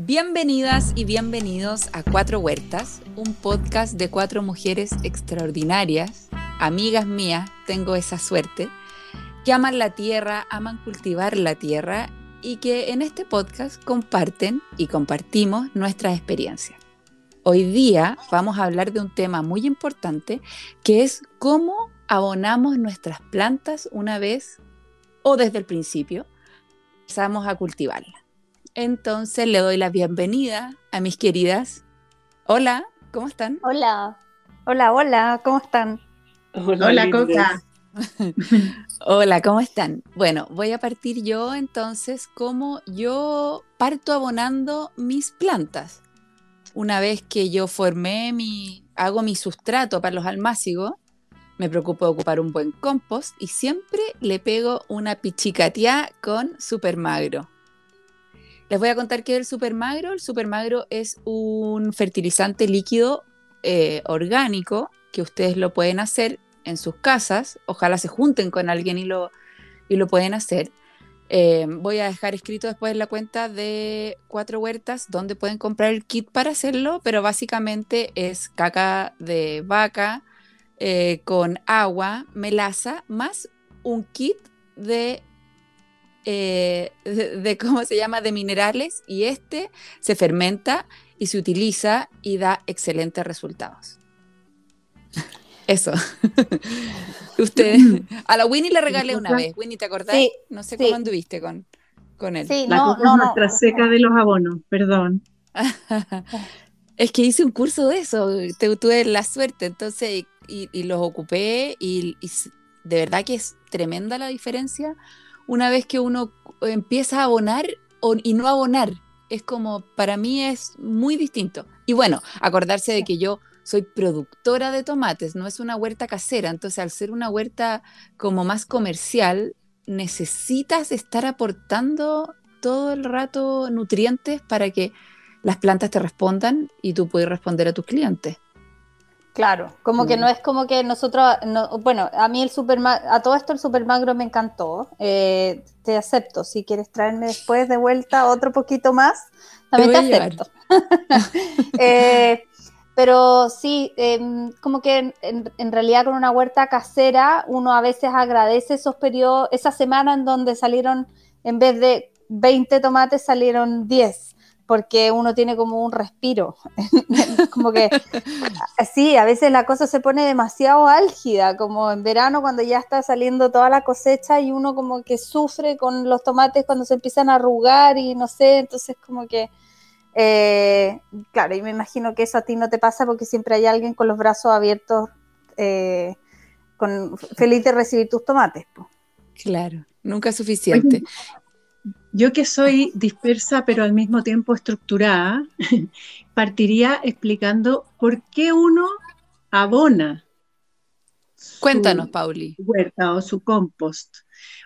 Bienvenidas y bienvenidos a Cuatro Huertas, un podcast de cuatro mujeres extraordinarias, amigas mías, tengo esa suerte, que aman la tierra, aman cultivar la tierra y que en este podcast comparten y compartimos nuestras experiencias. Hoy día vamos a hablar de un tema muy importante que es cómo abonamos nuestras plantas una vez o desde el principio empezamos a cultivarlas. Entonces le doy la bienvenida a mis queridas. Hola, ¿cómo están? Hola, hola, hola, ¿cómo están? Hola, Coca. hola, ¿cómo están? Bueno, voy a partir yo entonces como yo parto abonando mis plantas. Una vez que yo formé mi, hago mi sustrato para los almácigos, me preocupo de ocupar un buen compost y siempre le pego una pichicatía con super magro. Les voy a contar qué es el supermagro. El supermagro es un fertilizante líquido eh, orgánico que ustedes lo pueden hacer en sus casas. Ojalá se junten con alguien y lo, y lo pueden hacer. Eh, voy a dejar escrito después en la cuenta de Cuatro Huertas donde pueden comprar el kit para hacerlo, pero básicamente es caca de vaca eh, con agua, melaza, más un kit de eh, de, cómo se llama, de minerales y este se fermenta y se utiliza y da excelentes resultados. Eso. Usted, a la Winnie le regalé una vez. Winnie, ¿te acordás? no sé cómo anduviste con, con él. Sí, la no, no, nuestra seca de los abonos, perdón. es que hice un curso de eso, tuve la suerte, entonces, y, los ocupé y, y, de verdad que es tremenda la diferencia una vez que uno empieza a abonar y no abonar. Es como, para mí es muy distinto. Y bueno, acordarse de que yo soy productora de tomates, no es una huerta casera. Entonces, al ser una huerta como más comercial, necesitas estar aportando todo el rato nutrientes para que las plantas te respondan y tú puedas responder a tus clientes. Claro, como que no es como que nosotros, bueno, a mí el super, a todo esto el super magro me encantó, eh, te acepto, si quieres traerme después de vuelta otro poquito más, también te, acepto. Eh, pero sí, em, como que en, en, realidad con una huerta casera uno a veces agradece esos periodos, esa semana en donde salieron, en vez de 20 tomates, salieron 10 porque uno tiene como un respiro. como que sí, a veces la cosa se pone demasiado álgida, como en verano cuando ya está saliendo toda la cosecha y uno como que sufre con los tomates cuando se empiezan a arrugar y no sé, entonces como que, eh, claro, y me imagino que eso a ti no te pasa porque siempre hay alguien con los brazos abiertos, eh, con, feliz de recibir tus tomates. Claro, nunca es suficiente. Yo que soy dispersa pero al mismo tiempo estructurada, partiría explicando por qué uno abona. Cuéntanos, Pauli. Huerta o su compost.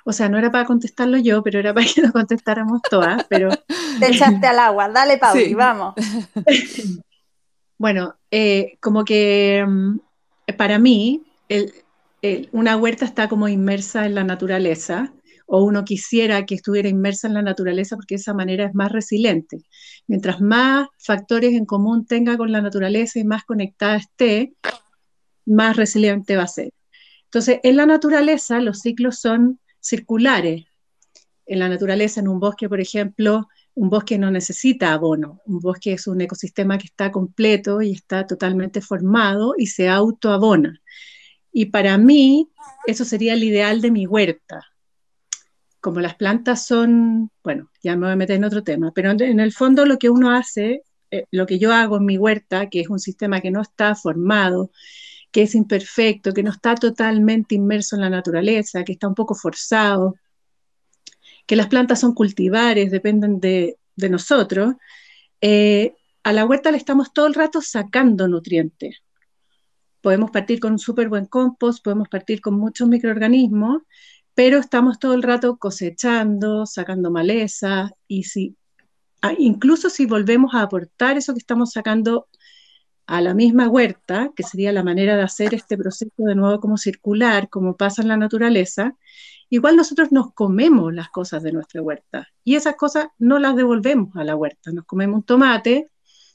O sea, no era para contestarlo yo, pero era para que lo contestáramos todas. Pero... Te echaste al agua. Dale, Pauli, vamos. bueno, eh, como que mm, para mí, una huerta está como inmersa en la naturaleza o uno quisiera que estuviera inmersa en la naturaleza porque de esa manera es más resiliente. Mientras más factores en común tenga con la naturaleza y más conectada esté, más resiliente va a ser. Entonces, en la naturaleza los ciclos son circulares. En la naturaleza, en un bosque, por ejemplo, un bosque no necesita abono. Un bosque es un ecosistema que está completo y está totalmente formado y se autoabona. Y para mí, eso sería el ideal de mi huerta como las plantas son, bueno, ya me voy a meter en otro tema, pero en el fondo lo que uno hace, eh, lo que yo hago en mi huerta, que es un sistema que no está formado, que es imperfecto, que no está totalmente inmerso en la naturaleza, que está un poco forzado, que las plantas son cultivares, dependen de, nosotros, eh, a la huerta le estamos todo el rato sacando nutrientes. Podemos partir con un súper buen compost, podemos partir con muchos microorganismos, pero estamos todo el rato cosechando, sacando maleza, y si, ah, incluso si volvemos a aportar eso que estamos sacando a la misma huerta, que sería la manera de hacer este proceso de nuevo como circular, como pasa en la naturaleza, igual nosotros nos comemos las cosas de nuestra huerta y esas cosas no las devolvemos a la huerta. Nos comemos un tomate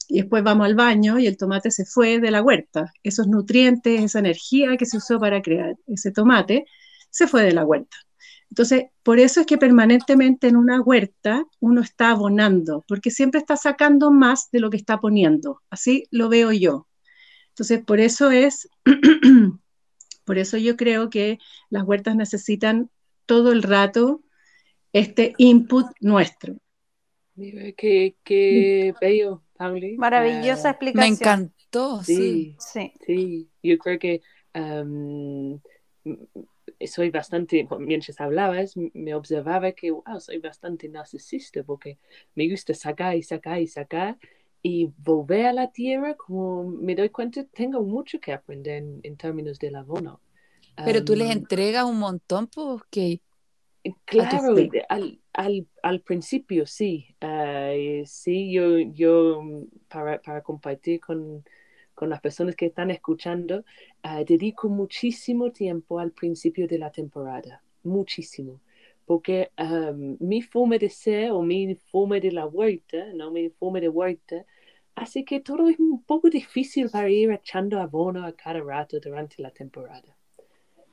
y después vamos al baño y el tomate se fue de la huerta. Esos nutrientes, esa energía que se usó para crear ese tomate, se fue de la huerta. Entonces, por eso es que permanentemente en una huerta uno está abonando, porque siempre está sacando más de lo que está poniendo. Así lo veo yo. Entonces, por eso es, por eso yo creo que las huertas necesitan todo el rato este input nuestro. Qué, qué bello, Pauli. Maravillosa Ah, explicación. Me encantó, sí. Sí, Sí. sí. Yo creo que um, soy bastante, mientras hablabas, me observaba que, wow, soy bastante narcisista porque me gusta sacar y sacar y sacar y volver a la tierra, como me doy cuenta, tengo mucho que aprender en, en términos del abono. Pero tú les Um, entregas un montón, pues, que Claro, al, al, al principio sí, eh, sí, yo, yo para, para compartir con, con las personas que están escuchando, ah, dedico muchísimo tiempo al principio de la temporada, muchísimo, porque am, mi forma de ser o mi forma de la huerta, ¿no? Mi forma de huerta, hace que todo es un poco difícil para ir echando abono a cada rato durante la temporada.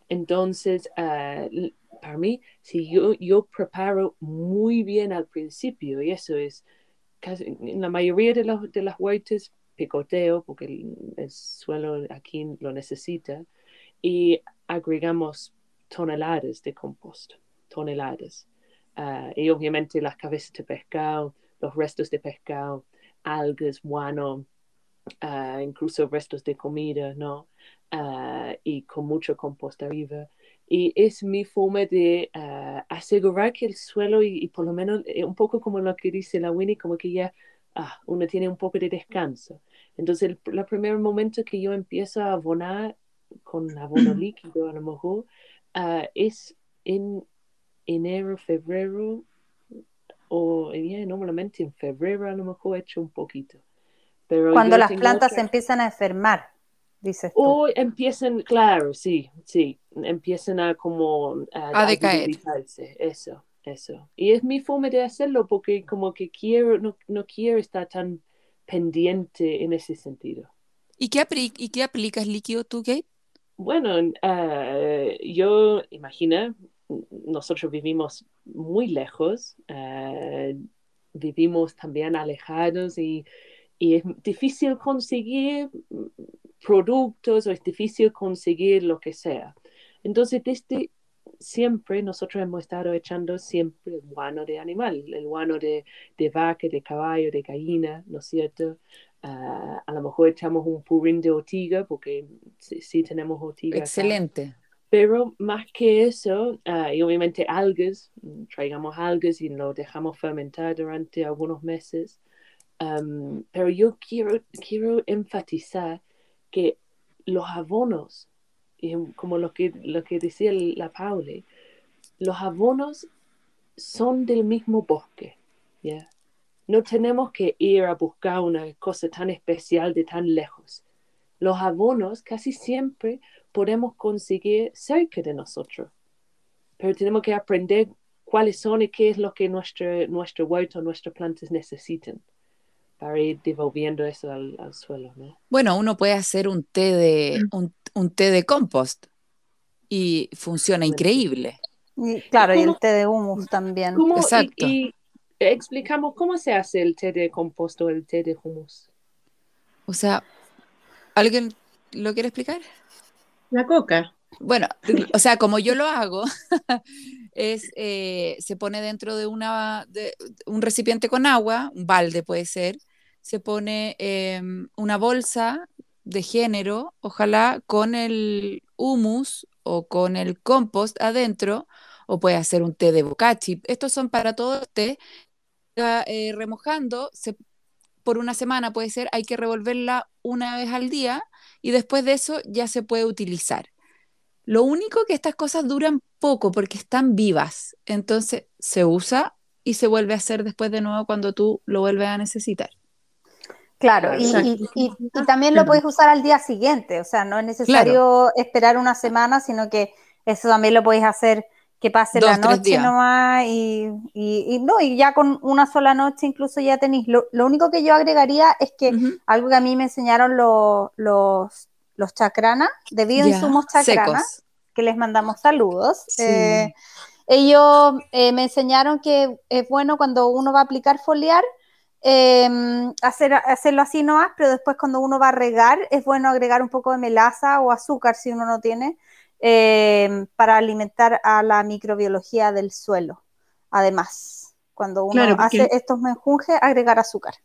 Entonces, l- para mí, si yo, yo preparo muy bien al principio, y eso es casi en la mayoría de, los, de las huertas, picoteo, porque el, el suelo aquí lo necesita, y agregamos toneladas de compost, toneladas. Ah, y obviamente las cabezas de pescado, los restos de pescado, algas, guano, ah, incluso restos de comida, ¿no? Ah, y con mucho compost arriba. Y es mi forma de asegurar que el suelo, y, y por lo menos eh, un poco como lo que dice la Winnie, como que ya ah, uno tiene un poco de descanso. Entonces, el, el primer momento que yo empiezo a abonar con abono líquido, a lo mejor, ah, es en enero, febrero, o ya, normalmente en febrero a lo mejor he hecho un poquito. Pero Cuando las plantas otra- se empiezan a enfermar, dices tú. o empiezan, claro, sí, sí, empiezan a como a, A decaer. eso, eso. Y es mi forma de hacerlo porque como que quiero, no, no quiero estar tan pendiente en ese sentido. ¿Y qué, ¿Y qué aplicas líquido tú, Kate? Bueno, eh, yo imagina, nosotros vivimos muy lejos, eh, vivimos también alejados y, y es difícil conseguir productos o es difícil conseguir lo que sea. Entonces, desde siempre nosotros hemos estado echando siempre el guano de animal, el guano de, de vaca, de caballo, de gallina, ¿no es cierto? Ah, a lo mejor echamos un purín de ortiga porque sí, sí tenemos ortiga. acá. Excelente. Pero más que eso, ah, y obviamente algas, traigamos algas y lo dejamos fermentar durante algunos meses. Um, pero yo quiero, quiero enfatizar que los abonos, y como lo que, lo que decía la Pauli, los abonos son del mismo bosque. ¿ya? No tenemos que ir a buscar una cosa tan especial de tan lejos. Los abonos casi siempre podemos conseguir cerca de nosotros, pero tenemos que aprender cuáles son y qué es lo que nuestro, nuestro huerto, nuestras plantas necesitan para ir devolviendo eso al, al suelo. ¿no? Bueno, uno puede hacer un té de, un, un té de compost y funciona increíble. Y, claro, y el té de humus también. ¿Cómo- y- Exacto. Y, explicamos cómo se hace el té de compost o el té de humus. O sea, ¿alguien lo quiere explicar? La coca. Bueno, o sea, como yo lo hago, es eh, se pone dentro de, una, de un recipiente con agua, un balde puede ser, se pone em, una bolsa de género, ojalá con el humus o con el compost adentro, o puede hacer un té de bocachi. Estos son para todo té. Va, eh, remojando, se, por una semana puede ser, hay que revolverla una vez al día y después de eso ya se puede utilizar. Lo único que estas cosas duran poco porque están vivas, entonces se usa y se vuelve a hacer después de nuevo cuando tú lo vuelves a necesitar. Claro, y, Exacto. y- y- y también lo puedes usar al día siguiente, o sea, no es necesario esperar una semana, sino que eso también lo puedes hacer que pase la noche nomás y, y, no, y ya con una sola noche incluso ya tenéis. Lo, único que yo agregaría es que algo que a mí me enseñaron los, los, los chakranas, de bioinsumos chakranas, que les mandamos saludos. Eh, ellos eh, me enseñaron que es bueno cuando uno va a aplicar foliar, em, hacer, hacerlo así nomás, pero después cuando uno va a regar, es bueno agregar un poco de melaza o azúcar si uno no tiene, em, para alimentar a la microbiología del suelo. Además, cuando uno hace estos menjunjes, agregar azúcar.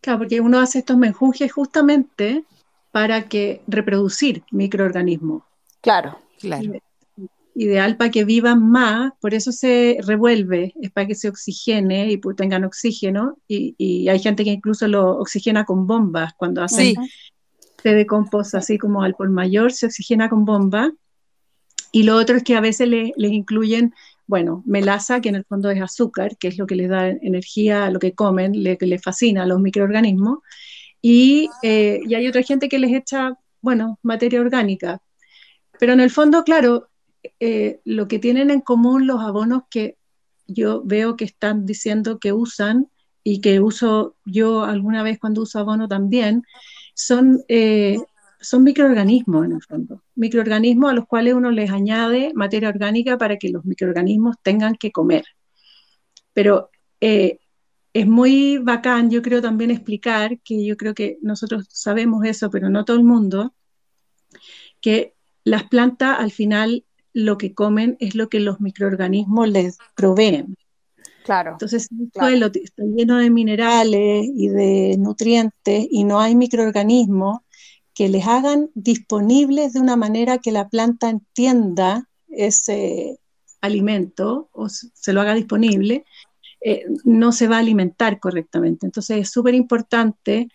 Claro, porque uno hace estos menjunjes justamente para que reproducir microorganismos. Claro, claro. Ideal para que vivan más, por eso se revuelve, es para que se oxigene y tengan oxígeno, y, hay gente que incluso lo oxigena con bombas cuando hacen se decomposa, así como al por mayor se oxigena con bomba, y lo otro es que a veces les incluyen, bueno, melaza, que en el fondo es azúcar, que es lo que les da energía a lo que comen, le, que les fascina a los microorganismos, y, eh, hay otra gente que les echa, bueno, materia orgánica, pero en el fondo, claro, eh, lo que tienen en común los abonos que yo veo que están diciendo que usan y que uso yo alguna vez cuando uso abono también, son, eh, son microorganismos en el fondo, microorganismos a los cuales uno les añade materia orgánica para que los microorganismos tengan que comer. Pero eh, es muy bacán, yo creo también explicar, que yo creo que nosotros sabemos eso, pero no todo el mundo, que las plantas al final lo que comen es lo que los microorganismos les proveen. Claro. Entonces, el suelo está lleno de minerales y de nutrientes y no hay microorganismos que les hagan disponibles de una manera que la planta entienda ese alimento o se lo haga disponible, eh, no se va a alimentar correctamente. Entonces, es súper importante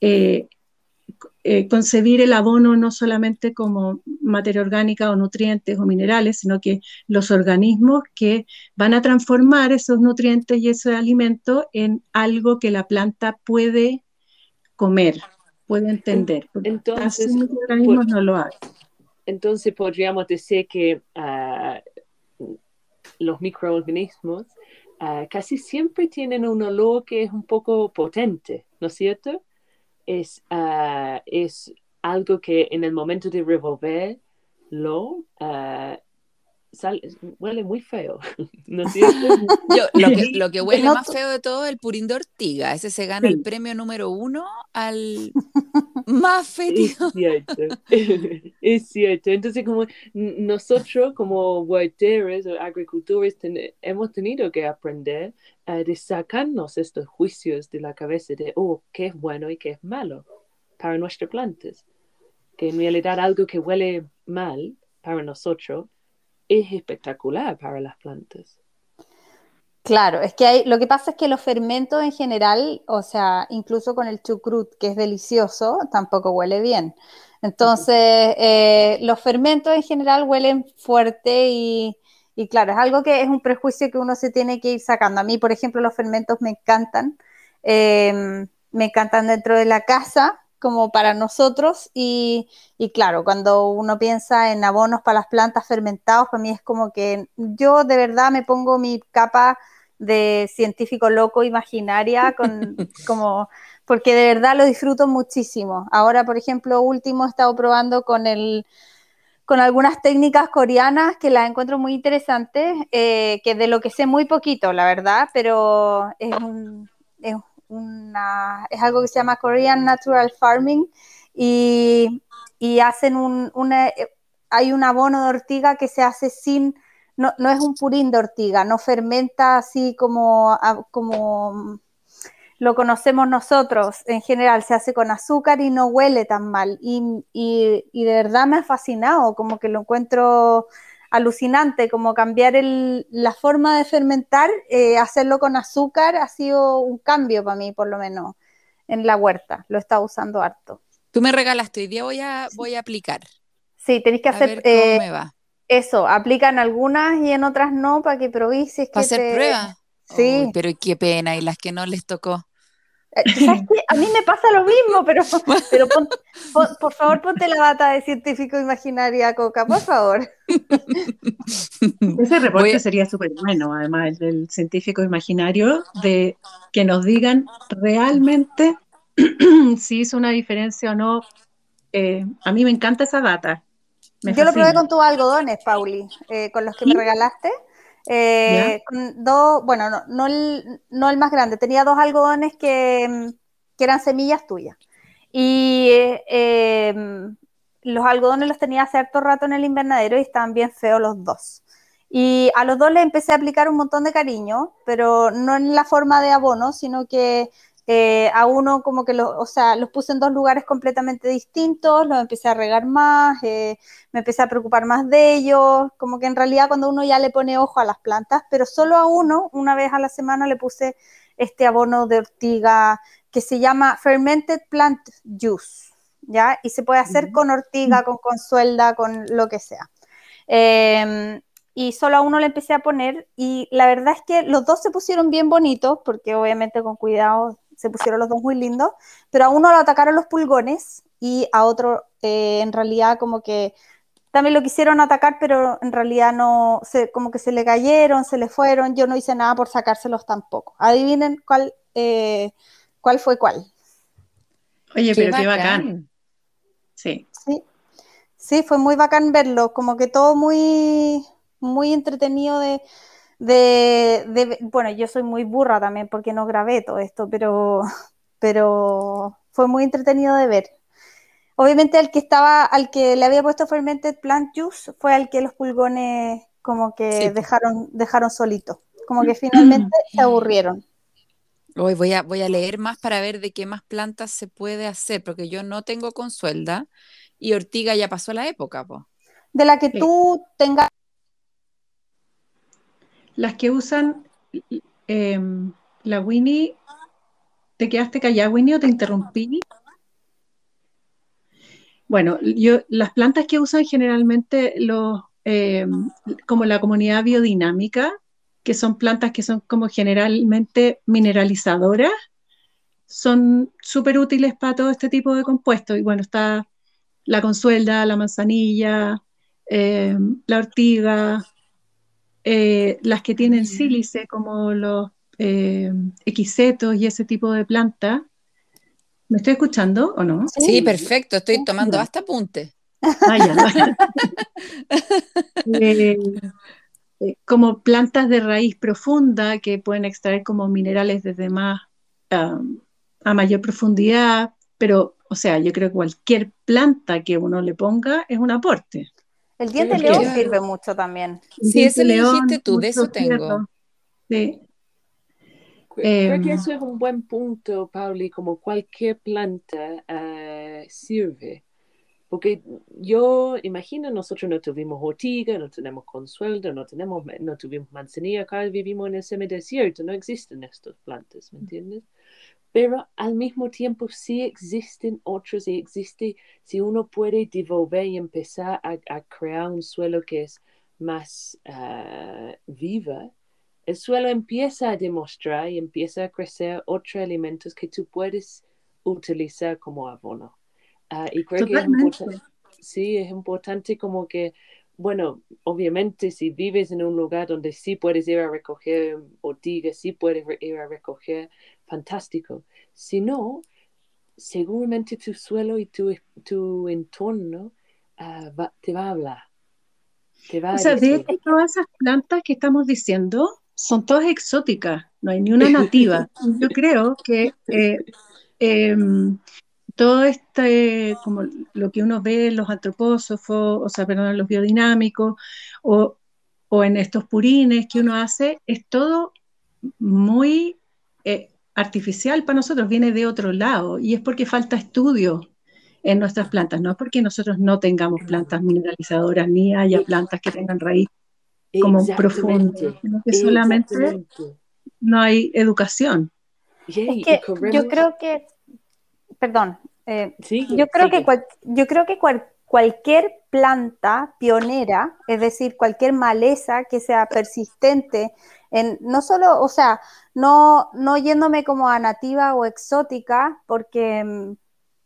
eh, eh, concebir el abono no solamente como materia orgánica o nutrientes o minerales, sino que los organismos que van a transformar esos nutrientes y ese alimento en algo que la planta puede comer, puede entender. Entonces, no lo Entonces podríamos decir que ah, los microorganismos ah, casi siempre tienen un olor que es un poco potente, ¿no es cierto? es, ah, es algo que en el momento de revolverlo uh, huele muy feo, ¿no es cierto? lo, que, lo, que, huele más feo de todo es el purín de ortiga. Ese se gana el premio número uno al más fétido. Es cierto, es cierto. Entonces, como nosotros como huerteros o agricultores hemos tenido que aprender de sacarnos estos juicios de la cabeza de, oh, qué es bueno y qué es malo para nuestras plantas. Que en realidad algo que huele mal para nosotros es espectacular para las plantas. Claro, es que hay, lo que pasa es que los fermentos en general, o sea, incluso con el chucrut, que es delicioso, tampoco huele bien. Entonces, eh, los fermentos en general huelen fuerte y, y claro, es algo que es un prejuicio que uno se tiene que ir sacando. A mí, por ejemplo, los fermentos me encantan. Em, me encantan dentro de la casa, como para nosotros. Y, y, claro, cuando uno piensa en abonos para las plantas fermentados, para mí es como que yo de verdad me pongo mi capa de científico loco imaginaria, con, como, porque de verdad lo disfruto muchísimo. Ahora, por ejemplo, último he estado probando con el con algunas técnicas coreanas que las encuentro muy interesantes, eh, que de lo que sé muy poquito, la verdad, pero es, es, es algo que se llama Korean Natural Farming y, y hacen un, una, hay un abono de ortiga que se hace sin, no, no es un purín de ortiga, no fermenta así como, como lo conocemos nosotros en general, se hace con azúcar y no huele tan mal. Y, y, de verdad me ha fascinado, como que lo encuentro alucinante, como cambiar el, la forma de fermentar, eh, hacerlo con azúcar ha sido un cambio para mí, por lo menos, en la huerta. Lo he estado usando harto. Tú me regalaste, hoy día voy a, voy a aplicar. Sí, tenéis que hacer... Eh, eso, aplican algunas y en otras no, para que probéis. ¿Para hacer prueba? Sí. pero qué pena, y las que no les tocó. Eh, a mí me pasa lo mismo, pero, pero por favor ponte la bata de científico imaginaria, Coca, por favor. Ese reporte sería súper bueno, además, el del científico imaginario, de que nos digan realmente si hizo una diferencia o no. Eh, a mí me encanta esa data. Yo lo probé con tus algodones, Pauli, eh, con los que me regalaste. Eh, dos, bueno, no, no, el, no, el, más grande, tenía dos algodones que, que eran semillas tuyas. Y em, los algodones los tenía hace rato en el invernadero y estaban bien feos los dos. Y a los dos les empecé a aplicar un montón de cariño, pero no en la forma de abono, sino que eh, a uno como que, lo, o sea, los puse en dos lugares completamente distintos, los empecé a regar más, eh, me empecé a preocupar más de ellos, como que en realidad cuando uno ya le pone ojo a las plantas, pero solo a uno, una vez a la semana le puse este abono de ortiga que se llama Fermented Plant Juice, ¿ya? Y se puede hacer con ortiga, con consuelda, con lo que sea. Em, y solo a uno le empecé a poner y la verdad es que los dos se pusieron bien bonitos porque obviamente con cuidado se pusieron los dos muy lindos, pero a uno lo atacaron los pulgones y a otro eh, en realidad como que también lo quisieron atacar, pero en realidad no, se, como que se le cayeron, se le fueron, yo no hice nada por sacárselos tampoco. Adivinen cuál, eh, cuál fue cuál. Oye, pero qué bacán. Sí. sí. Sí, fue muy bacán verlo, como que todo muy, muy entretenido de, de, bueno, yo soy muy burra también porque no grabé todo esto, pero, pero fue muy entretenido de ver. Obviamente el que estaba, al que le había puesto fermented plant juice fue al que los pulgones como que dejaron, dejaron solito, como que finalmente se aburrieron. Hoy voy a, voy a leer más para ver de qué más plantas se puede hacer, porque yo no tengo consuelda y ortiga ya pasó la época, De la que tú tengas las que usan em, la Winnie, ¿te quedaste callada, Winnie, o te interrumpí? Bueno, yo, las plantas que usan generalmente los, em, como la comunidad biodinámica, que son plantas que son como generalmente mineralizadoras, son súper útiles para todo este tipo de compuestos. Y bueno, está la consuelda, la manzanilla, em, la ortiga, eh, las que tienen sílice, como los eh, equisetos y ese tipo de planta. ¿Me estoy escuchando o no? Sí, perfecto, estoy tomando hasta apunte. Ah, eh, como plantas de raíz profunda que pueden extraer como minerales desde más a mayor profundidad, pero, o sea, yo creo que cualquier planta que uno le ponga es un aporte. El diente de león sirve mucho también. Sí, ese le dijiste tú, de eso tengo. Sí. Creo que em, eso es un buen punto, Pauli, como cualquier planta eh, sirve. Porque yo imagino, nosotros no tuvimos ortiga, no tenemos consuelo, no, tenemos, no tuvimos manzanilla, acá vivimos en el semidesierto, no existen estas plantas, ¿me entiendes? Pero al mismo tiempo sí existen otros y existe, si uno puede devolver y empezar a, crear un suelo que es más uh, viva, el suelo empieza a demostrar y empieza a crecer otros alimentos que tú puedes utilizar como abono. Ah, y creo que es importante, sí, es importante como que, bueno, obviamente si vives en un lugar donde sí puedes ir a recoger ortigas, sí puedes ir a recoger fantástico. Si no, seguramente tu suelo y tu, tu entorno ah, te va a hablar. o sea, de hecho, todas esas plantas que estamos diciendo son todas exóticas, no hay ni una nativa. Yo creo que eh, em, todo este, como lo que uno ve en los antropósofos, o sea, perdón, en los biodinámicos, o, o, en estos purines que uno hace, es todo muy eh, artificial para nosotros, viene de otro lado y es porque falta estudio en nuestras plantas, no es porque nosotros no tengamos plantas mineralizadoras ni haya plantas que tengan raíz como profunda, sino que solamente no hay educación. yo creo que, perdón, eh, yo, creo que yo creo que cualquier planta pionera, es decir, cualquier maleza que sea persistente, en, no solo, o sea, no, no yéndome como a nativa o exótica, porque,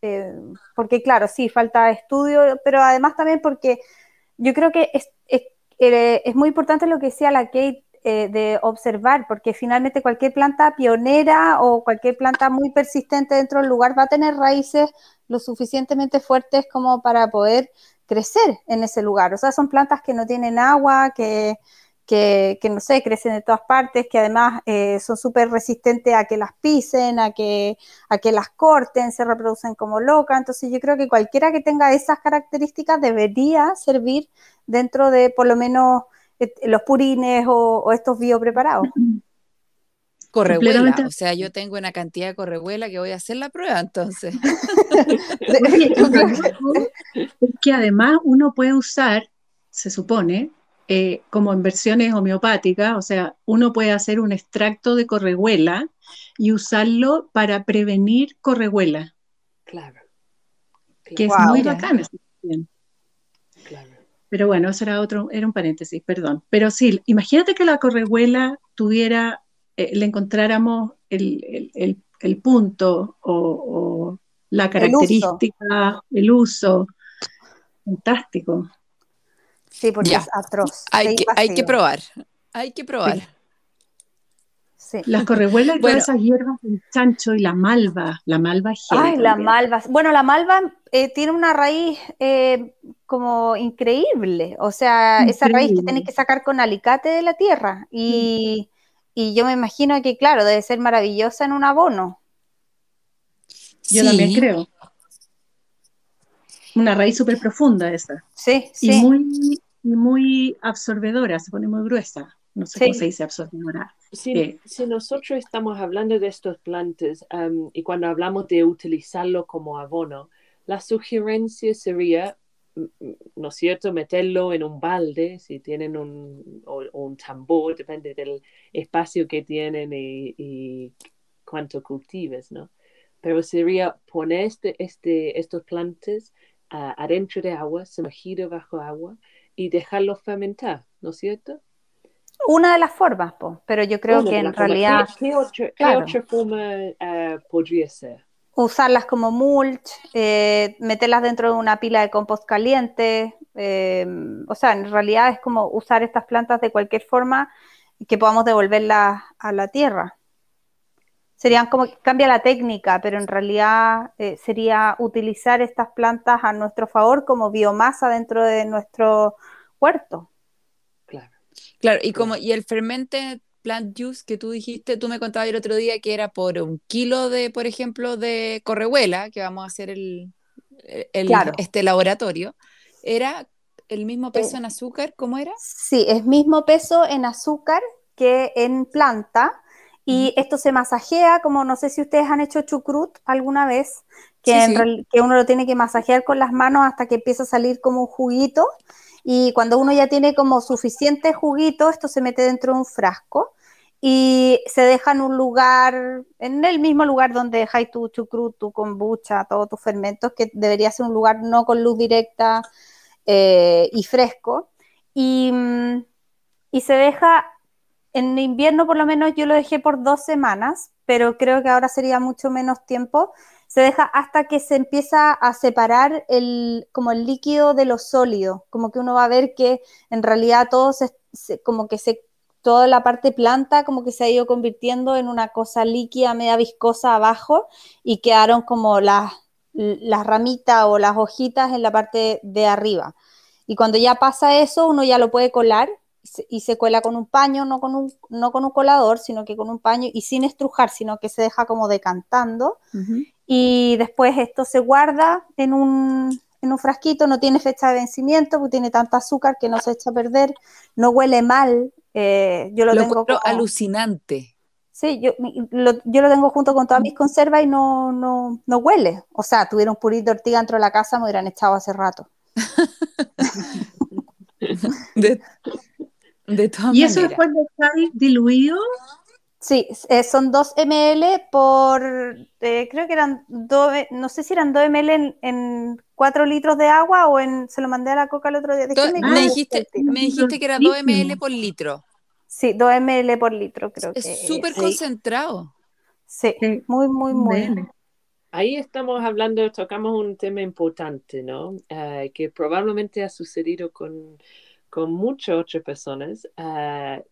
eh, porque claro, sí, falta estudio, pero además también porque yo creo que es, es, eh, es muy importante lo que decía la Kate eh, de observar, porque finalmente cualquier planta pionera o cualquier planta muy persistente dentro del lugar va a tener raíces lo suficientemente fuertes como para poder crecer en ese lugar. O sea, son plantas que no tienen agua, que, que, no sé, crecen de todas partes, que además eh, son súper resistentes a que las pisen, a que, a que las corten, se reproducen como locas. Entonces yo creo que cualquiera que tenga esas características debería servir dentro de por lo menos los purines o, estos biopreparados. Correhuela, o sea, yo tengo una cantidad de correhuela que voy a hacer la prueba entonces. que además uno puede usar, se supone, eh, como en versiones homeopáticas, o sea, uno puede hacer un extracto de correhuela y usarlo para prevenir correhuela. Claro. Que es muy bacana. Claro. Pero bueno, eso era otro, era un paréntesis, perdón. Pero sí, imagínate que la correhuela tuviera, eh, le encontráramos el, punto o, la característica, el uso. Fantástico. Sí, porque es atroz. Hay que, hay que probar, hay que probar. Las correhuelas y todas esas hierbas, el chancho y la malva. La malva Ay, la malva. Bueno, la malva eh, tiene una raíz eh, como increíble. O sea, esa raíz que tienes que sacar con alicate de la tierra. Y, yo me imagino que, claro, debe ser maravillosa en un abono. Yo también creo. Una raíz súper profunda esa. Sí, sí. Y muy, muy absorbedora, se pone muy gruesa. No sé cómo se dice. Si, si, nosotros estamos hablando de estos plantas y cuando hablamos de utilizarlo como abono, la sugerencia sería, ¿no es cierto?, meterlo en un balde, si tienen un, o, un tambor, depende del espacio que tienen y, cuánto cultives, ¿no? Pero sería poner este, este, estos plantas uh, adentro de agua, sumergido bajo agua y dejarlos fermentar, ¿no es cierto? Una de las formas, pero yo creo que en realidad... ¿Qué, otra, forma eh, podría ser? Usarlas como mulch, eh, meterlas dentro de una pila de compost caliente. Eh, o sea, en realidad es como usar estas plantas de cualquier forma que podamos devolverlas a la tierra. Serían como, cambia la técnica, pero en realidad sería utilizar estas plantas a nuestro favor como biomasa dentro de nuestro huerto. Claro, y como y el fermente plant juice que tú dijiste, tú me contabas el otro día que era por un kilo de, por ejemplo, de correhuela, que vamos a hacer el, este laboratorio, ¿era el mismo peso eh, en azúcar? ¿Cómo era? Sí, es mismo peso en azúcar que en planta. Y esto se masajea, como no sé si ustedes han hecho chucrut alguna vez, que, que uno lo tiene que masajear con las manos hasta que empieza a salir como un juguito y cuando uno ya tiene como suficiente juguito, esto se mete dentro de un frasco y se deja en un lugar, en el mismo lugar donde dejáis tu chucrut, tu kombucha, todos tus fermentos, que debería ser un lugar no con luz directa eh, y fresco. Y, mm, y se deja, en invierno por lo menos yo lo dejé por dos semanas, pero creo que ahora sería mucho menos tiempo se deja hasta que se empieza a separar el, como el líquido de lo sólido, como que uno va a ver que en realidad todo se, como que se, toda la parte planta como que se ha ido convirtiendo en una cosa líquida, media viscosa abajo y quedaron como las, las ramitas o las hojitas en la parte de arriba. Y cuando ya pasa eso, uno ya lo puede colar y se cuela con un paño, no con un, no con un colador, sino que con un paño y sin estrujar, sino que se deja como decantando. Y después esto se guarda en un, en un frasquito, no tiene fecha de vencimiento, porque tiene tanto azúcar que no se echa a perder, no huele mal. Eh, yo lo, tengo alucinante. Sí, yo lo, yo lo tengo junto con todas mis conservas y no, no, no huele. O sea, tuviera un purito de ortiga dentro de la casa, me hubieran echado hace rato. de, ¿Y eso es cuando está diluido? Sí, eh, son 2 ml por, eh, creo que eran, dos, eh, no sé si eran 2 ml en, en 4 litros de agua o en, se lo mandé a la coca el otro día. Do- me, lo dijiste, me dijiste que era 2 ml por litro. Sí, 2 ml por litro creo que Es súper sí. concentrado. Sí, muy, muy, muy. Ahí estamos hablando, tocamos un tema importante, ¿no? Eh, que probablemente ha sucedido con, con muchas otras personas, eh,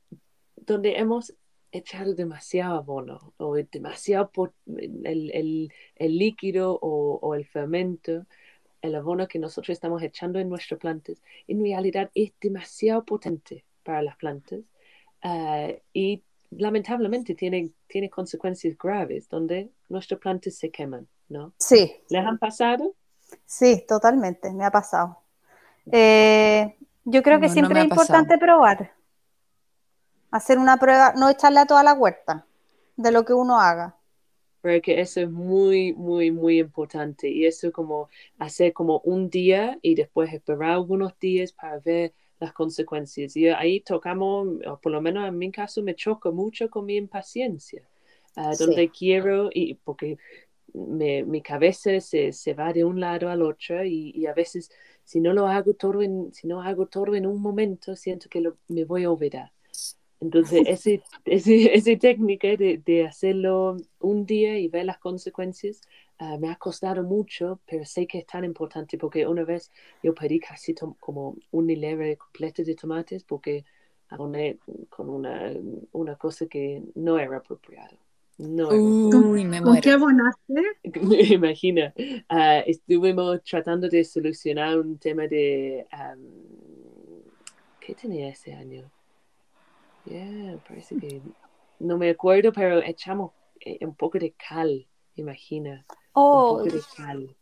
donde hemos echado demasiado abono o demasiado po- el, el- el líquido o, o el fermento, el abono que nosotros estamos echando en nuestras plantas, en realidad es demasiado potente para las plantas eh, y lamentablemente tiene, tiene consecuencias graves donde nuestras plantas se queman, ¿no? Sí, ¿Les han pasado? sí, totalmente, me ha pasado. Eh, yo creo que No, no siempre me es importante probar. Hacer una prueba, no echarle a toda la huerta de lo que uno haga. Porque eso es muy, muy, muy importante. Y eso como hacer como un día y después esperar algunos días para ver las consecuencias. Y ahí tocamos, o por lo menos en mi caso, me choca mucho con mi impaciencia. Sí. Donde quiero, y porque me- mi cabeza se, se va de un lado al otro y, y a veces si no lo hago todo en, si no hago todo en un momento, siento que lo- me voy a olvidar. Entonces, ese, ese- esa técnica de, de hacerlo un día y ver las consecuencias ah, me ha costado mucho, pero sé que es tan importante porque una vez yo pedí casi como un hilera completa de tomates porque aboné con una, una cosa que no era apropiada. No Uy, me ¿Con qué muero. abonaste? Imagina, ah, estuvimos tratando de solucionar un tema de... am, ¿Qué tenía ese año? Yeah, parece que... No me acuerdo, pero echamos eh, un poco de cal, imagina. Un Oh, poco de cal.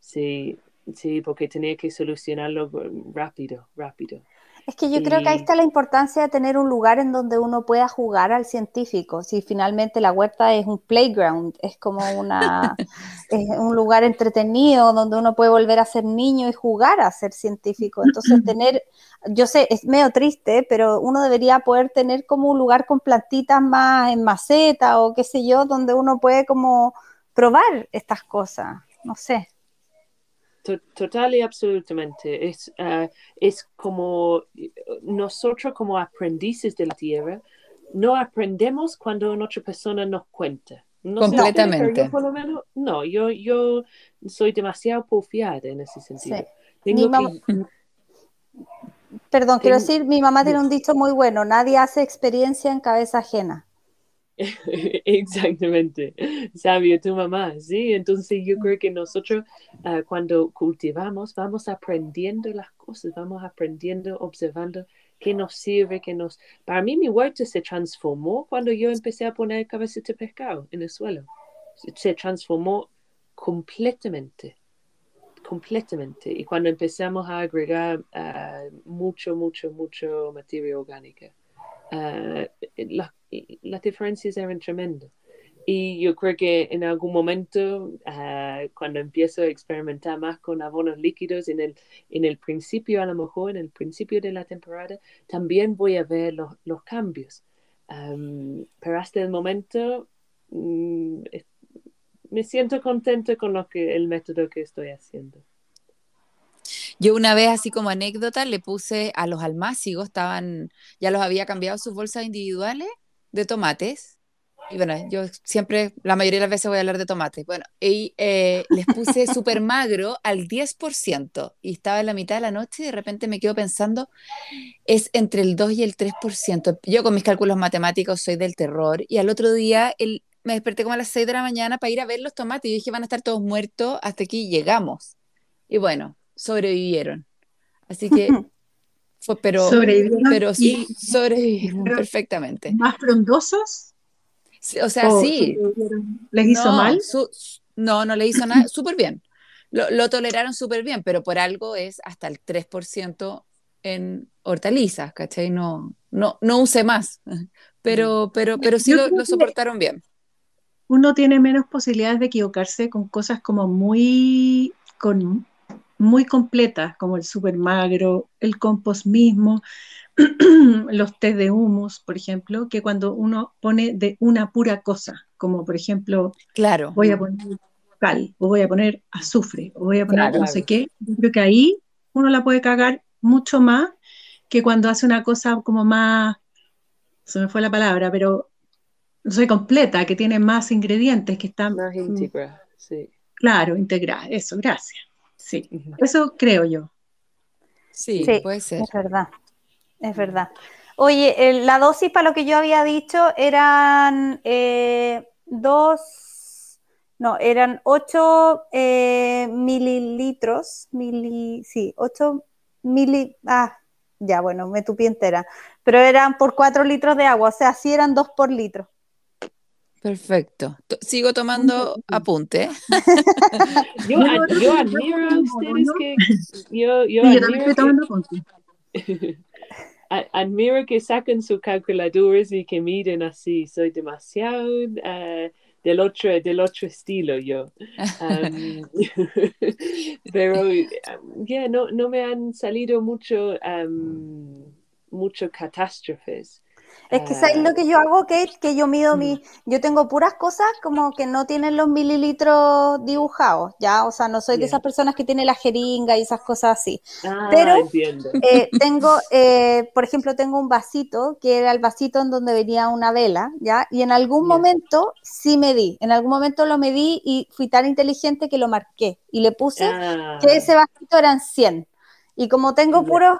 Sí, sí, porque tenía que solucionarlo rápido, rápido. Es que yo creo que ahí está la importancia de tener un lugar en donde uno pueda jugar al científico. Si finalmente la huerta es un playground, es como una, es un lugar entretenido donde uno puede volver a ser niño y jugar a ser científico. Entonces tener, yo sé, es medio triste, pero uno debería poder tener como un lugar con plantitas más en maceta o qué sé yo, donde uno puede como probar estas cosas. No sé. To- Total y absolutamente. Es, ah, es como nosotros como aprendices de la tierra, no aprendemos cuando otra persona nos cuenta. No sé Completamente. yo por lo menos, no, yo, yo soy demasiado porfiada en ese sentido. Sí. Tengo Mi mamá- que- Perdón, quiero decir, mi mamá tiene un dicho muy bueno, nadie hace experiencia en cabeza ajena. Exactamente, sabio tu mamá, sí, entonces yo creo que nosotros ah, cuando cultivamos vamos aprendiendo las cosas, vamos aprendiendo, observando qué nos sirve, qué nos... Para mí mi huerto se transformó cuando yo empecé a poner cabezas de pescado en el suelo, se, transformó completamente, completamente, y cuando empezamos a agregar ah, mucho, mucho, mucho materia orgánica. ah, la- las diferencias eran tremendas. Y yo creo que en algún momento, ah, cuando empiezo a experimentar más con abonos líquidos, en el, en el principio, a lo mejor, en el principio de la temporada, también voy a ver los, los cambios. Am, pero hasta el momento, mm, me siento contento con lo que, el método que estoy haciendo. Yo una vez, así como anécdota, le puse a los almácigos, estaban, ya los había cambiado sus bolsas individuales de tomates. Y bueno, yo siempre, la mayoría de las veces voy a hablar de tomates. Bueno, y eh, les puse súper magro al 10%. Y estaba en la mitad de la noche y de repente me quedo pensando, es entre el 2 y el 3%. Yo con mis cálculos matemáticos soy del terror. Y al otro día me desperté como a las 6 de la mañana para ir a ver los tomates. Y dije, van a estar todos muertos hasta aquí llegamos. Y bueno, sobrevivieron. Así que fue, pero, ¿Sobrevivieron? pero sí, sobrevivieron pero- perfectamente. ¿Más frondosos? Sí, O sea, ¿O sí. ¿Les hizo no, mal? su- no, no le hizo nada, súper bien. Lo, lo toleraron súper bien, pero por algo es hasta el 3% en hortalizas, ¿cachai? No, no, no use más, pero, pero, pero sí lo, lo soportaron bien. Uno tiene menos posibilidades de equivocarse con cosas como muy, con, muy completas, como el super magro, el compost mismo, los test de humus, por ejemplo, que cuando uno pone de una pura cosa, como por ejemplo, claro. voy a poner cal, o voy a poner azufre, o voy a poner no sé qué, yo creo que ahí uno la puede cagar mucho más que cuando hace una cosa como más, se me fue la palabra, pero no sé, completa, que tiene más ingredientes, que están... Más íntegra, sí. Claro, integrar, eso, gracias. Sí, eso creo yo. Sí, puede ser. Es verdad, es verdad. Oye, la dosis para lo que yo había dicho eran eh, dos, no, eran ocho eh, mililitros, mili, sí, ocho mili, ah, ya, bueno, me tupí entera, pero eran por cuatro litros de agua, o sea, sí eran dos por litro. Perfecto. Sigo tomando apunte. yo, yo admiro a ustedes que yo, yo, admiro estoy tomando apunte. admiro que saquen sus calculadores y que miden así. Soy demasiado uh, del otro del otro estilo yo. Um, pero ya no, no me han salido mucho um, mucho catástrofes. Es que ¿sabes lo que yo hago, Kate? Que yo mido mi, mm. yo tengo puras cosas como que no tienen los mililitros dibujados, ¿ya? O sea, no soy de esas personas que tienen la jeringa y esas cosas así. Ah, Pero eh, tengo, eh, por ejemplo, tengo un vasito, que era el vasito en donde venía una vela, ¿ya? Y en algún momento sí medí, en algún momento lo medí y fui tan inteligente que lo marqué y le puse que ah. ese vasito eran 100. Y como tengo puros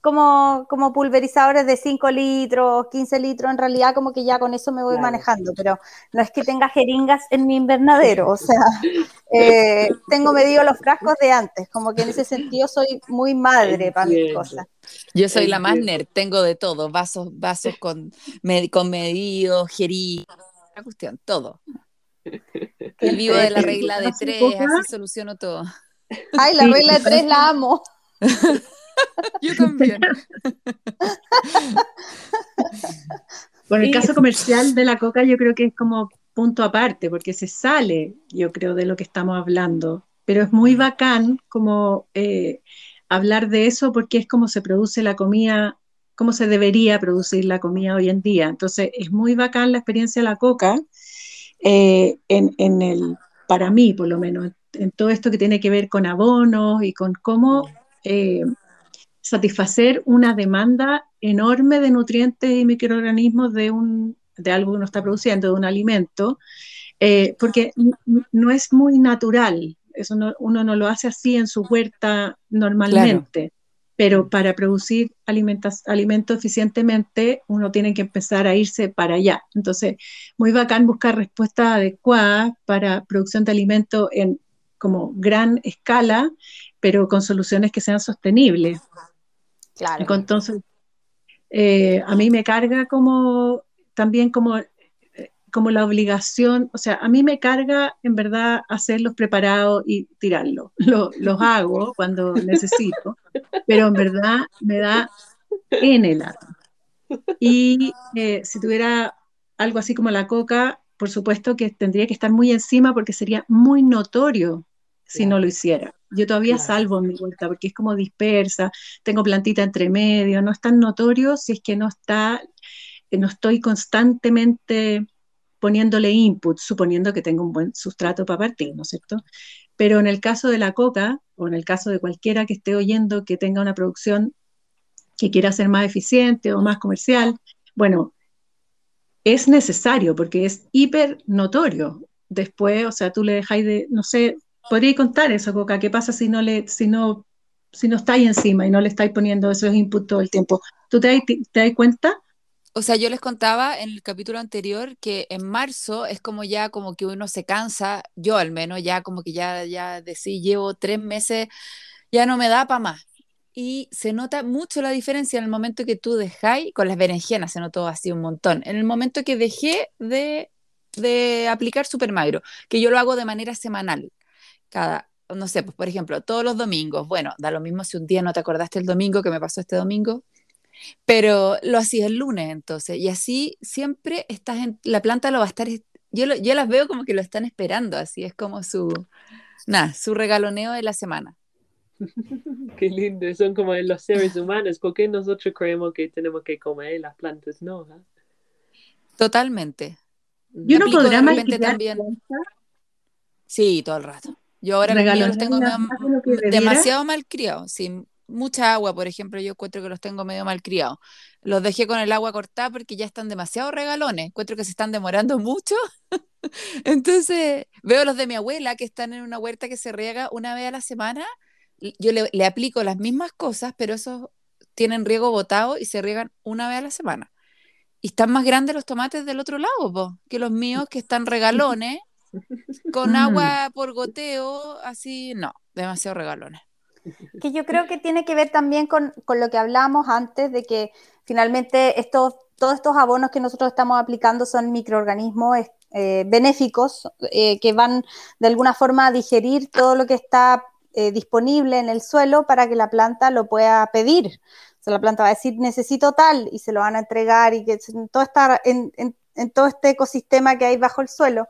como, como pulverizadores de 5 litros, 15 litros, en realidad como que ya con eso me voy manejando, pero no es que tenga jeringas en mi invernadero, o sea, eh, tengo medido los frascos de antes, como que en ese sentido soy muy madre para mis cosas. Yo soy la más nerd, tengo de todo, vasos, vasos con, con medidos, jeringas, la cuestión, todo. El vivo de la regla de tres, así soluciono todo. Ay, la regla de tres la amo. Yo también. Bueno, el caso comercial de la coca yo creo que es como punto aparte, porque se sale, yo creo, de lo que estamos hablando. Pero es muy bacán como eh, hablar de eso porque es como se produce la comida, cómo se debería producir la comida hoy en día. Entonces, es muy bacán la experiencia de la coca eh, en, el, para mí, por lo menos, en todo esto que tiene que ver con abonos y con cómo eh, satisfacer una demanda enorme de nutrientes y microorganismos de, un, de algo que uno está produciendo, de un alimento, eh, porque no es muy natural, eso uno no lo hace así en su huerta normalmente. Pero para producir alimentos, alimentos eficientemente, uno tiene que empezar a irse para allá. Entonces, muy bacán buscar respuestas adecuadas para producción de alimentos en como gran escala, pero con soluciones que sean sostenibles. Claro. Entonces, eh, a mí me carga como también como, eh, como la obligación, o sea, a mí me carga en verdad hacerlos preparados y tirarlos. los hago cuando necesito, pero en verdad me da en el alma. Y eh, si tuviera algo así como la coca, por supuesto que tendría que estar muy encima porque sería muy notorio si no lo hiciera. Yo todavía salvo en mi vuelta porque es como dispersa, tengo plantita entre medio, no es tan notorio si es que no está, no estoy constantemente poniéndole input, suponiendo que tengo un buen sustrato para partir, ¿no es cierto? Pero en el caso de la coca, o en el caso de cualquiera que esté oyendo que tenga una producción que quiera ser más eficiente o más comercial, bueno, es necesario porque es hiper notorio. Después, o sea, tú le dejáis de, no sé, podría contar eso, Coca, ¿qué pasa si no le, si no, si no estáis encima y no le estáis poniendo esos inputs todo el tiempo? ¿Tú te, te, das cuenta? O sea, yo les contaba en el capítulo anterior que en marzo es como ya como que uno se cansa, yo al menos ya como que ya, ya decí, llevo tres meses, ya no me da para más. Y se nota mucho la diferencia en el momento que tú dejáis, con las berenjenas se notó así un montón, en el momento que dejé de, de aplicar Supermagro, que yo lo hago de manera semanal cada, no sé, pues por ejemplo, todos los domingos, bueno, da lo mismo si un día no te acordaste el domingo que me pasó este domingo, pero lo hacía el lunes entonces, y así siempre estás en, la planta lo va a estar, yo, yo las veo como que lo están esperando, así es como su, nada, su regaloneo de la semana. Qué lindo, son como los seres humanos. ¿Por qué nosotros creemos que tenemos que comer y las plantas no? ah? Totalmente. Yo no malcriar también. Sí, todo el rato. Yo ahora los tengo más demasiado mal criados, sin mucha agua, por ejemplo, yo encuentro que los tengo medio mal criados. Los dejé con el agua cortada porque ya están demasiado regalones, encuentro que se están demorando mucho. Entonces, veo los de mi abuela que están en una huerta que se riega una vez a la semana. Yo le, le aplico las mismas cosas, pero esos tienen riego botado y se riegan una vez a la semana. Y están más grandes los tomates del otro lado, po, que los míos que están regalones, con Mm. agua por goteo, así, no, demasiado regalones. Que yo creo que tiene que ver también con, con lo que hablábamos antes, de que finalmente estos, todos estos abonos que nosotros estamos aplicando son microorganismos eh, benéficos eh, que van de alguna forma a digerir todo lo que está eh, disponible en el suelo para que la planta lo pueda pedir. O sea, la planta va a decir, necesito tal, y se lo van a entregar, y que en todo, esta- en, en- en todo este ecosistema que hay bajo el suelo,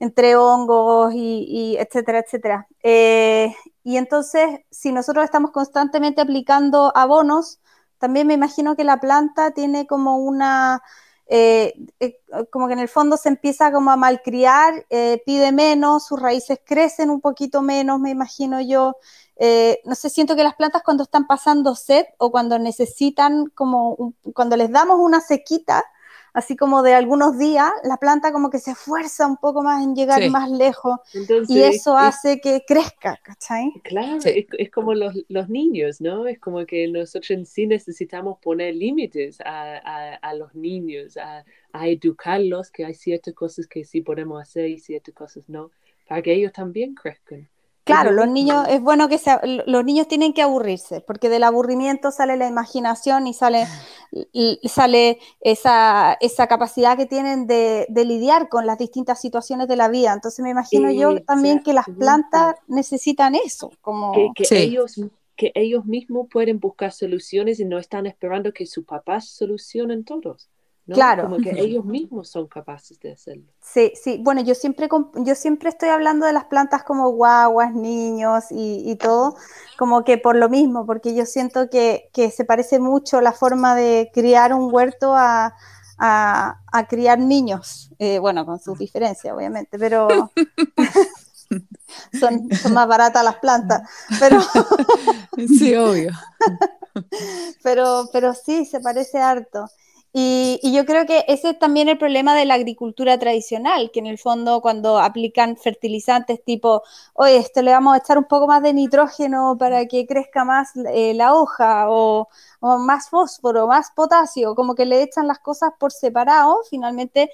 entre hongos y, y etcétera, etcétera. Eh, y entonces, si nosotros estamos constantemente aplicando abonos, también me imagino que la planta tiene como una, eh, eh, como que en el fondo se empieza como a malcriar, pide menos, sus raíces crecen un poquito menos, me imagino yo. No sé, siento que las plantas cuando están pasando sed o cuando necesitan como, cuando les damos una sequita, así como de algunos días, la planta como que se esfuerza un poco más en llegar Sí. más lejos Entonces, y eso es- hace que crezca, ¿cachai? Claro, Sí. es, es como los, los niños, ¿no? Es como que nosotros en sí necesitamos poner límites a, a, a los niños, a, a educarlos, que hay ciertas cosas que sí podemos hacer y ciertas cosas no, para que ellos también crezcan. Claro, los niños, es bueno que se, los niños tienen que aburrirse, porque del aburrimiento sale la imaginación y sale, y sale esa, esa capacidad que tienen de, de lidiar con las distintas situaciones de la vida. Entonces me imagino yo también que las plantas necesitan eso, como... que, que Sí. ellos, que ellos mismos pueden buscar soluciones y no están esperando que sus papás solucionen todos. ¿No? Claro. Como que ellos mismos son capaces de hacerlo. Sí, sí, bueno, yo siempre, comp- yo siempre estoy hablando de las plantas como guaguas, niños y, y todo, como que por lo mismo, porque yo siento que, que se parece mucho la forma de criar un huerto a, a- a criar niños, Eh, bueno, con sus diferencias, obviamente, pero son, son más baratas las plantas, pero, Sí, obvio. pero, pero sí, se parece harto. Y, yo creo que ese es también el problema de la agricultura tradicional, que en el fondo cuando aplican fertilizantes tipo, oye, esto le vamos a echar un poco más de nitrógeno para que crezca más eh, la hoja, o, o más fósforo, más potasio, como que le echan las cosas por separado, finalmente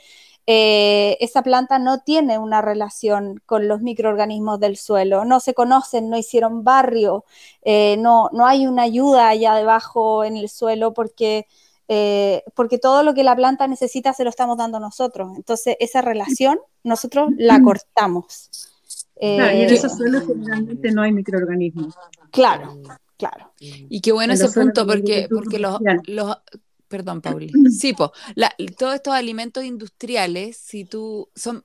eh, esa planta no tiene una relación con los microorganismos del suelo, no se conocen, no hicieron barrio, eh, no, no hay una ayuda allá debajo en el suelo porque, eh, porque todo lo que la planta necesita se lo estamos dando nosotros. Entonces, esa relación nosotros la cortamos. Claro, y en Eh, esos suelos generalmente no hay microorganismos. claro, claro. Y qué bueno En ese punto, porque, porque los, los, perdón, Pauli. Sí, po, la- todos estos alimentos industriales, si tú, son,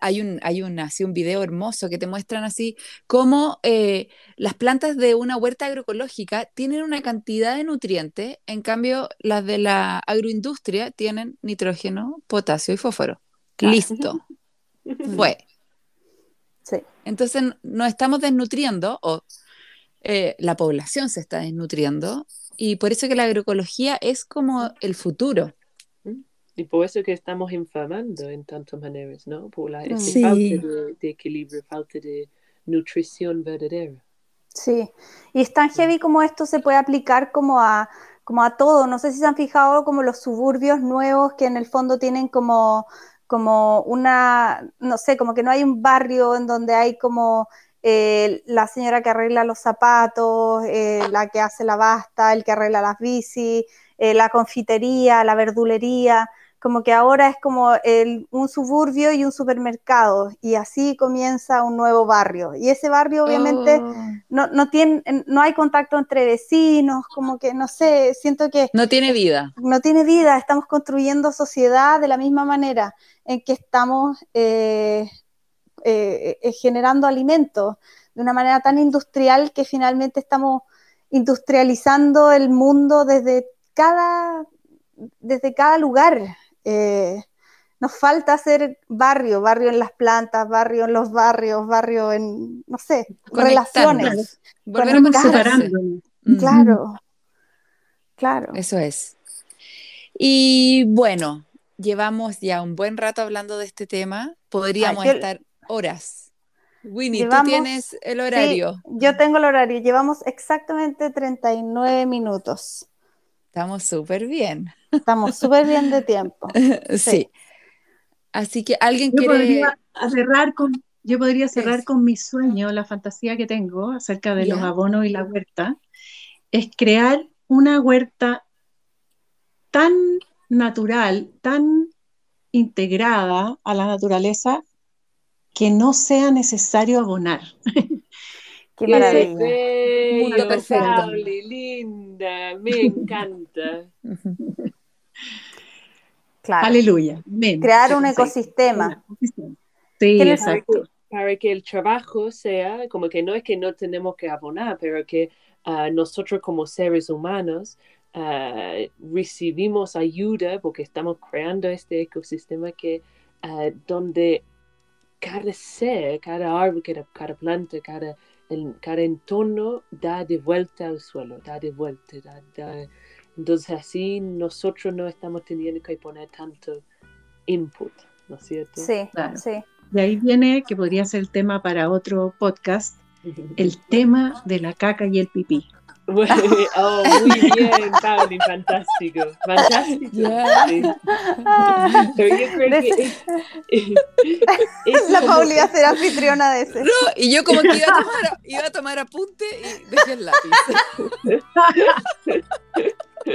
hay un, hay un, así un video hermoso que te muestran así cómo eh, las plantas de una huerta agroecológica tienen una cantidad de nutrientes, en cambio las de la agroindustria tienen nitrógeno, potasio y fósforo. Claro. Listo, fue. Sí. Entonces nos estamos desnutriendo, o eh, la población se está desnutriendo, y por eso que la agroecología es como el futuro. Y por eso que estamos enfermando en tantas maneras, ¿no? Por la Sí. falta de, de equilibrio, falta de nutrición verdadera. Sí, y es tan heavy como esto se puede aplicar como a, como a todo. No sé si se han fijado como los suburbios nuevos que en el fondo tienen como, como una, no sé, como que no hay un barrio en donde hay como eh, la señora que arregla los zapatos, eh, la que hace la basta, el que arregla las bicis, eh, la confitería, la verdulería. Como que ahora es como el- un suburbio y un supermercado, y así comienza un nuevo barrio. Y ese barrio, obviamente, Oh. no, no, tiene, no hay contacto entre vecinos, como que no sé, siento que No tiene vida. no tiene vida, estamos construyendo sociedad de la misma manera en que estamos eh, eh, eh, generando alimentos. de una manera tan industrial que finalmente estamos industrializando el mundo desde cada, desde cada lugar. Eh, nos falta hacer barrio, barrio en las plantas, barrio en los barrios, barrio en, no sé, relaciones. Claro, claro. Eso es. Y bueno, llevamos ya un buen rato hablando de este tema. Podríamos estar horas. Winnie, tú tienes el horario. yo tengo el horario. Llevamos exactamente 39 minutos. Estamos súper bien. Estamos súper bien de tiempo. sí. Así que alguien yo quiere... Podría cerrar con, yo podría cerrar con mi sueño, la fantasía que tengo acerca de los abonos y la huerta, es crear una huerta tan natural, tan integrada a la naturaleza, que no sea necesario abonar. Qué maravilla. Mundo perfecto. linda, me encanta. Aleluya. Crear un ecosistema. Sí, exacto. Para que, el trabajo sea, como que no es que no tenemos que abonar, pero que ah, nosotros como seres humanos ah, recibimos ayuda porque estamos creando este ecosistema que uh, donde cada ser, cada árbol, cada, planta, cada, cada entorno da de vuelta al suelo, da de vuelta, da, entonces así nosotros no estamos teniendo que poner tanto input, ¿no es cierto? Sí, sí. De ahí viene, que podría ser el tema para otro podcast, el tema de la caca y el pipí. oh, muy bien, Pauli, fantástico. Fantástico. Pero yo creo que la Pauli va a ser anfitriona de ese. No, y yo como que iba a tomar, iba a tomar apunte y dejé el lápiz.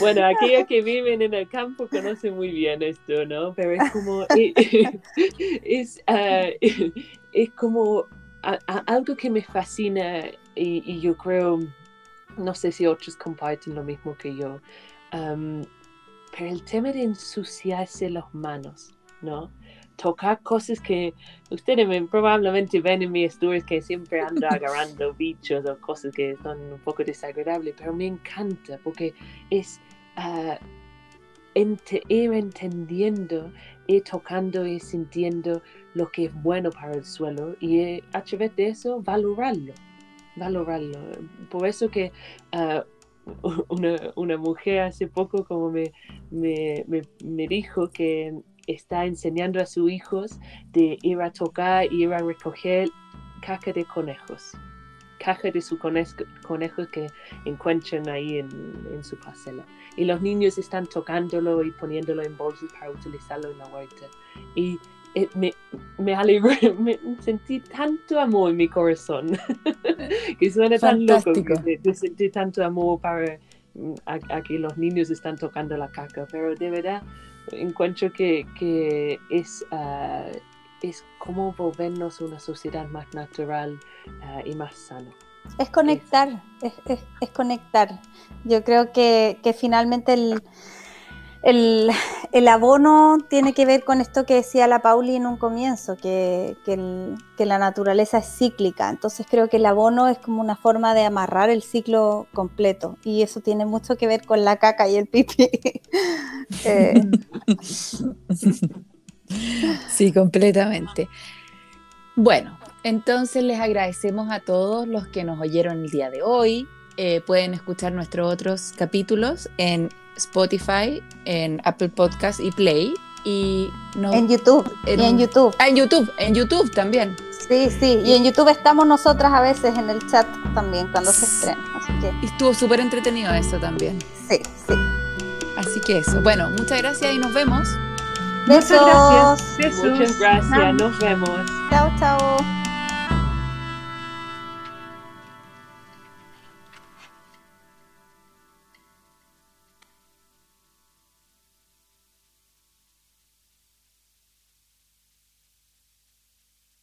Bueno, aquellos que viven en el campo conocen muy bien esto, ¿no? Pero es como, es, ah, es como algo que me fascina y, yo creo, no sé si otros comparten lo mismo que yo, pero el tema de ensuciarse las manos, ¿no? tocar cosas que ustedes probablemente ven en mis stories que siempre ando agarrando bichos o cosas que son un poco desagradables, pero me encanta porque es uh, ir entendiendo, ir tocando y sintiendo lo que es bueno para el suelo y a través de eso valorarlo, valorarlo. Por eso que uh, una, una, mujer hace poco como me, me, me dijo que está enseñando a sus hijos de ir a tocar y ir a recoger caja de conejos, caja de sus conejos que encuentran ahí en, su parcela. Y los niños están tocándolo y poniéndolo en bolsas para utilizarlo en la huerta. Y me, me alegré, me sentí tanto amor en mi corazón, que suena tan loco de, sentir tanto amor para mm, a, que los niños están tocando la caca, pero de verdad encuentro que, que es, uh, es como volvernos una sociedad más natural uh, y más sana. Es conectar, es, es, es, conectar. Yo creo que, que finalmente el, el, abono tiene que ver con esto que decía la Pauli en un comienzo, que, que, la naturaleza es cíclica. Entonces creo que el abono es como una forma de amarrar el ciclo completo. Y eso tiene mucho que ver con la caca y el pipí. Eh, sí, completamente. Bueno, entonces les agradecemos a todos los que nos oyeron el día de hoy. Eh, pueden escuchar nuestros otros capítulos en Spotify, en Apple Podcast y Play. Y en YouTube. En, y en YouTube. Ah, en YouTube, en YouTube también. Sí, sí, y en YouTube estamos nosotras a veces en el chat también cuando se estrena. Así que... Y estuvo súper entretenido eso también. Sí, sí. Así que eso. Bueno, muchas gracias y nos vemos. Besos. Muchas gracias. Muchas gracias. Nos vemos. Chao, chao.